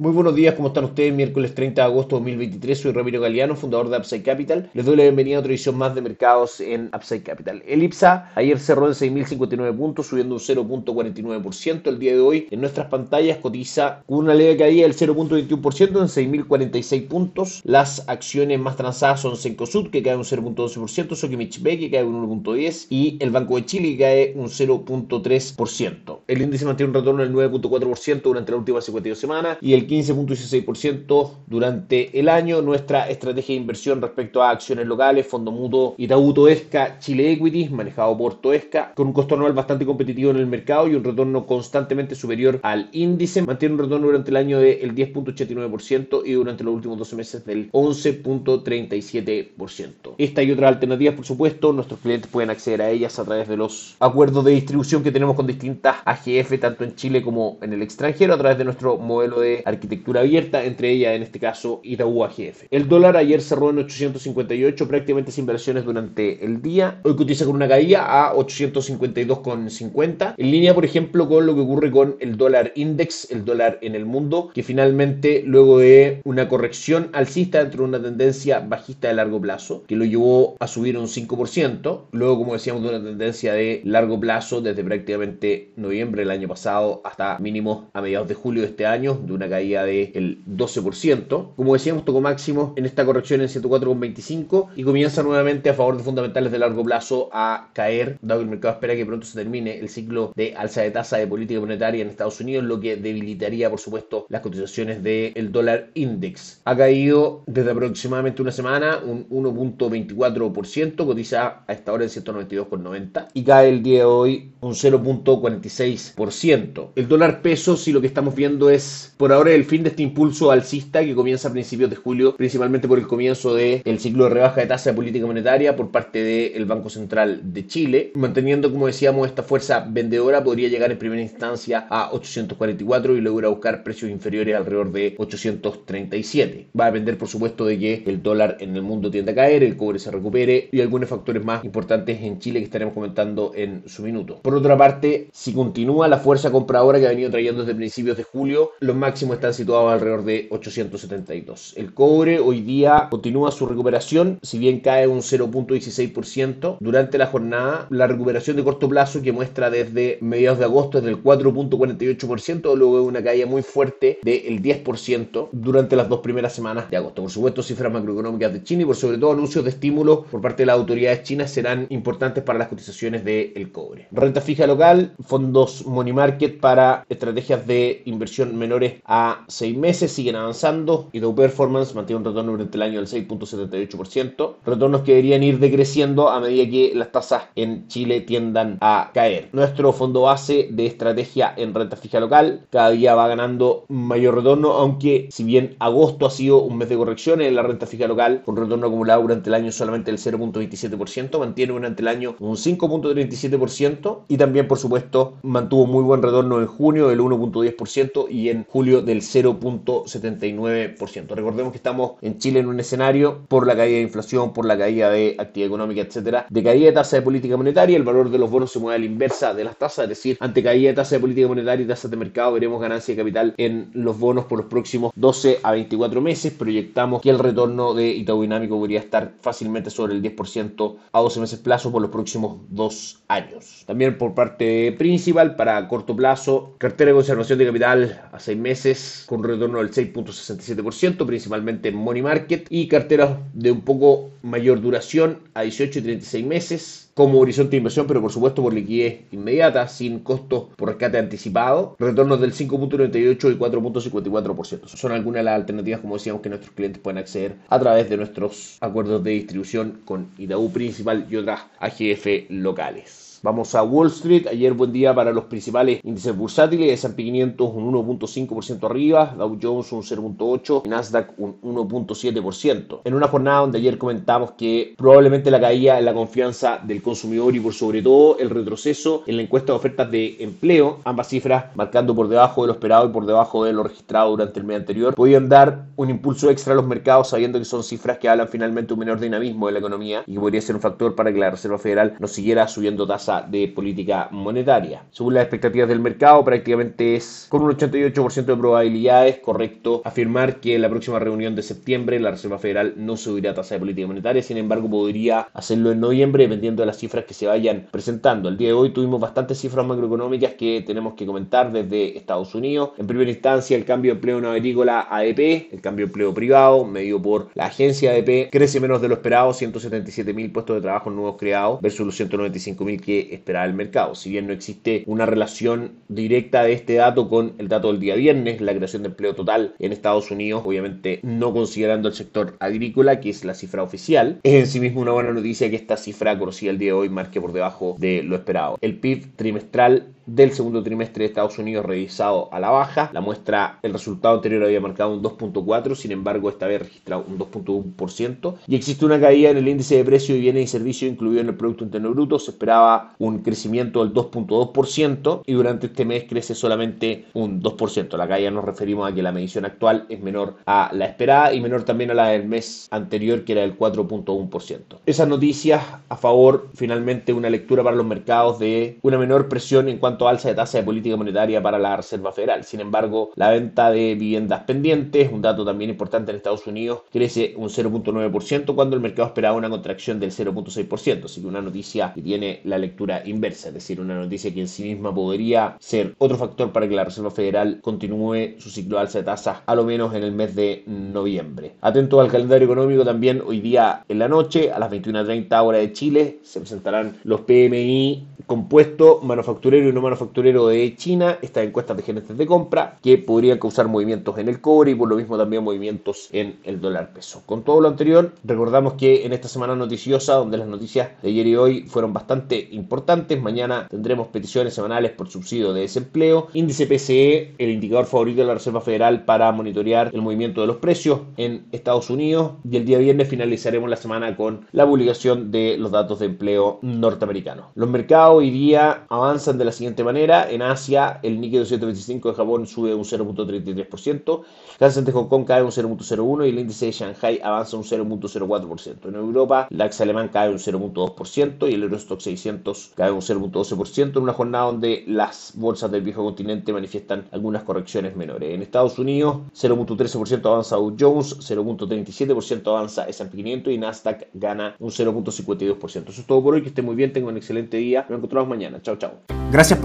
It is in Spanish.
Muy buenos días, ¿cómo están ustedes? Miércoles 30 de agosto de 2023, soy Ramiro Galeano, fundador de Upside Capital. Les doy la bienvenida a otra edición más de mercados en Upside Capital. El IPSA ayer cerró en 6.059 puntos, subiendo un 0.49%. El día de hoy en nuestras pantallas cotiza con una leve caída del 0.21% en 6.046 puntos. Las acciones más transadas son Cencosud, que cae un 0.12%, Sokimich B, que cae un 1.10% y el Banco de Chile, que cae un 0.3%. El índice mantiene un retorno del 9.4% durante la última 52 semanas y el 15.16% durante el año. Nuestra estrategia de inversión respecto a acciones locales, Fondo Mutuo Itaú Toesca Chile Equities, manejado por Toesca, con un costo anual bastante competitivo en el mercado y un retorno constantemente superior al índice. Mantiene un retorno durante el año del 10.89% y durante los últimos 12 meses del 11.37%. Esta y otras alternativas, por supuesto, nuestros clientes pueden acceder a ellas a través de los acuerdos de distribución que tenemos con distintas AGF, tanto en Chile como en el extranjero, a través de nuestro modelo de arquitectura abierta, entre ellas en este caso Itaú AGF. El dólar ayer cerró en 858, prácticamente sin inversiones durante el día. Hoy cotiza con una caída a 852,50. En línea, por ejemplo, con lo que ocurre con el dólar index, el dólar en el mundo, que finalmente, luego de una corrección alcista dentro de una tendencia bajista de largo plazo, que lo llevó a subir un 5%, luego, como decíamos, de una tendencia de largo plazo desde prácticamente noviembre del año pasado hasta mínimos a mediados de julio de este año, de una caída del 12%. Como decíamos, tocó máximo en esta corrección en 104,25 y comienza nuevamente a favor de fundamentales de largo plazo a caer, dado que el mercado espera que pronto se termine el ciclo de alza de tasa de política monetaria en Estados Unidos, lo que debilitaría, por supuesto, las cotizaciones del dólar index. Ha caído desde aproximadamente una semana un 1.24%, cotiza a esta hora en 192,90 y cae el día de hoy un 0.46%. El dólar peso, si lo que estamos viendo es por ahora el fin de este impulso alcista que comienza a principios de julio, principalmente por el comienzo del ciclo de rebaja de tasa de política monetaria por parte del Banco Central de Chile, manteniendo, como decíamos, esta fuerza vendedora podría llegar en primera instancia a 844 y luego buscar precios inferiores alrededor de 837. Va a depender, por supuesto, de que el dólar en el mundo tienda a caer, el cobre se recupere y algunos factores más importantes en Chile que estaremos comentando en su minuto. Por otra parte, si continúa la fuerza compradora que ha venido trayendo desde principios de julio, los máximos están situados alrededor de 872. El cobre hoy día continúa su recuperación, si bien cae un 0.16% durante la jornada, la recuperación de corto plazo que muestra desde mediados de agosto es del 4.48%, luego de una caída muy fuerte del 10% durante las dos primeras semanas de agosto. Por supuesto, cifras macroeconómicas de China y por sobre todo anuncios de estímulo por parte de las autoridades chinas serán importantes para las cotizaciones del cobre. Renta fija local, fondos money market para estrategias de inversión menores a 6 meses siguen avanzando y Dow Performance mantiene un retorno durante el año del 6.78%, retornos que deberían ir decreciendo a medida que las tasas en Chile tiendan a caer. Nuestro fondo base de estrategia en renta fija local cada día va ganando mayor retorno, aunque si bien agosto ha sido un mes de correcciones en la renta fija local, con retorno acumulado durante el año solamente del 0.27%, mantiene durante el año un 5.37% y también por supuesto mantuvo muy buen retorno en junio del 1.10% y en julio del 0.79%. Recordemos que estamos en Chile en un escenario por la caída de inflación, por la caída de actividad económica, etcétera, de caída de tasa de política monetaria, el valor de los bonos se mueve a la inversa de las tasas, es decir, ante caída de tasa de política monetaria y tasas de mercado veremos ganancia de capital en los bonos por los próximos 12 a 24 meses. Proyectamos que el retorno de Itaú Dinámico podría estar fácilmente sobre el 10% a 12 meses plazo por los próximos dos años. También por parte principal para corto plazo, cartera de conservación de capital a 6 meses con retorno del 6.67%, principalmente en money market, y carteras de un poco mayor duración a 18 y 36 meses como horizonte de inversión, pero por supuesto por liquidez inmediata, sin costos por rescate anticipado, retornos del 5.98 y 4.54%. Son algunas de las alternativas, como decíamos, que nuestros clientes pueden acceder a través de nuestros acuerdos de distribución con Itaú Principal y otras AGF locales. Vamos a Wall Street. Ayer buen día para los principales índices bursátiles. S&P 500 un 1.5% arriba, Dow Jones un 0.8%, Nasdaq un 1.7%. En una jornada donde ayer comentábamos que probablemente la caída en la confianza del consumidor y por sobre todo el retroceso en la encuesta de ofertas de empleo, ambas cifras marcando por debajo de lo esperado y por debajo de lo registrado durante el mes anterior, podían dar un impulso extra a los mercados sabiendo que son cifras que hablan finalmente un menor dinamismo de la economía y que podría ser un factor para que la Reserva Federal no siguiera subiendo tasa de política monetaria. Según las expectativas del mercado, prácticamente es con un 88% de probabilidades correcto afirmar que en la próxima reunión de septiembre la Reserva Federal no subirá tasa de política monetaria, sin embargo podría hacerlo en noviembre dependiendo de las cifras que se vayan presentando. El día de hoy tuvimos bastantes cifras macroeconómicas que tenemos que comentar desde Estados Unidos. En primera instancia el cambio de empleo no agrícola ADP, el cambio de empleo privado medido por la agencia ADP crece menos de lo esperado, 177 mil puestos de trabajo nuevos creados versus los 195 mil que esperaba el mercado. Si bien no existe una relación directa de este dato con el dato del día viernes, la creación de empleo total en Estados Unidos, obviamente no considerando el sector agrícola, que es la cifra oficial, es en sí mismo una buena noticia que esta cifra conocida el día de hoy marque por debajo de lo esperado. El PIB trimestral del segundo trimestre de Estados Unidos revisado a la baja. La muestra, el resultado anterior había marcado un 2.4, sin embargo esta vez registrado un 2.1%. Y existe una caída en el índice de precio de bienes y servicios incluido en el Producto Interno Bruto. Se esperaba un crecimiento del 2.2% y durante este mes crece solamente un 2%. La caída nos referimos a que la medición actual es menor a la esperada y menor también a la del mes anterior que era del 4.1%. Esas noticias a favor finalmente una lectura para los mercados de una menor presión en cuanto alza de tasa de política monetaria para la Reserva Federal. Sin embargo, la venta de viviendas pendientes, un dato también importante en Estados Unidos, crece un 0.9% cuando el mercado esperaba una contracción del 0.6%. Así que una noticia que tiene la lectura inversa, es decir, una noticia que en sí misma podría ser otro factor para que la Reserva Federal continúe su ciclo de alza de tasas a lo menos en el mes de noviembre. Atento al calendario económico también hoy día en la noche a las 21.30 hora de Chile se presentarán los PMI compuesto manufacturero y no de China, estas encuestas de gerentes de compra que podrían causar movimientos en el cobre y por lo mismo también movimientos en el dólar peso. Con todo lo anterior, recordamos que en esta semana noticiosa, donde las noticias de ayer y hoy fueron bastante importantes, mañana tendremos peticiones semanales por subsidio de desempleo, índice PCE, el indicador favorito de la Reserva Federal para monitorear el movimiento de los precios en Estados Unidos y el día viernes finalizaremos la semana con la publicación de los datos de empleo norteamericanos. Los mercados hoy día avanzan de la siguiente manera. En Asia, el Nikkei 225 de Japón sube un 0.33%, el de Hong Kong cae un 0.01% y el índice de Shanghai avanza un 0.04%. En Europa, el DAX alemán cae un 0.2% y el Eurostock 600 cae un 0.12% en una jornada donde las bolsas del viejo continente manifiestan algunas correcciones menores. En Estados Unidos, 0.13% avanza Dow Jones, 0.37% avanza S&P 500 y Nasdaq gana un 0.52%. Eso es todo por hoy, que esté muy bien, tengo un excelente día encontramos mañana. Chao, chao. Gracias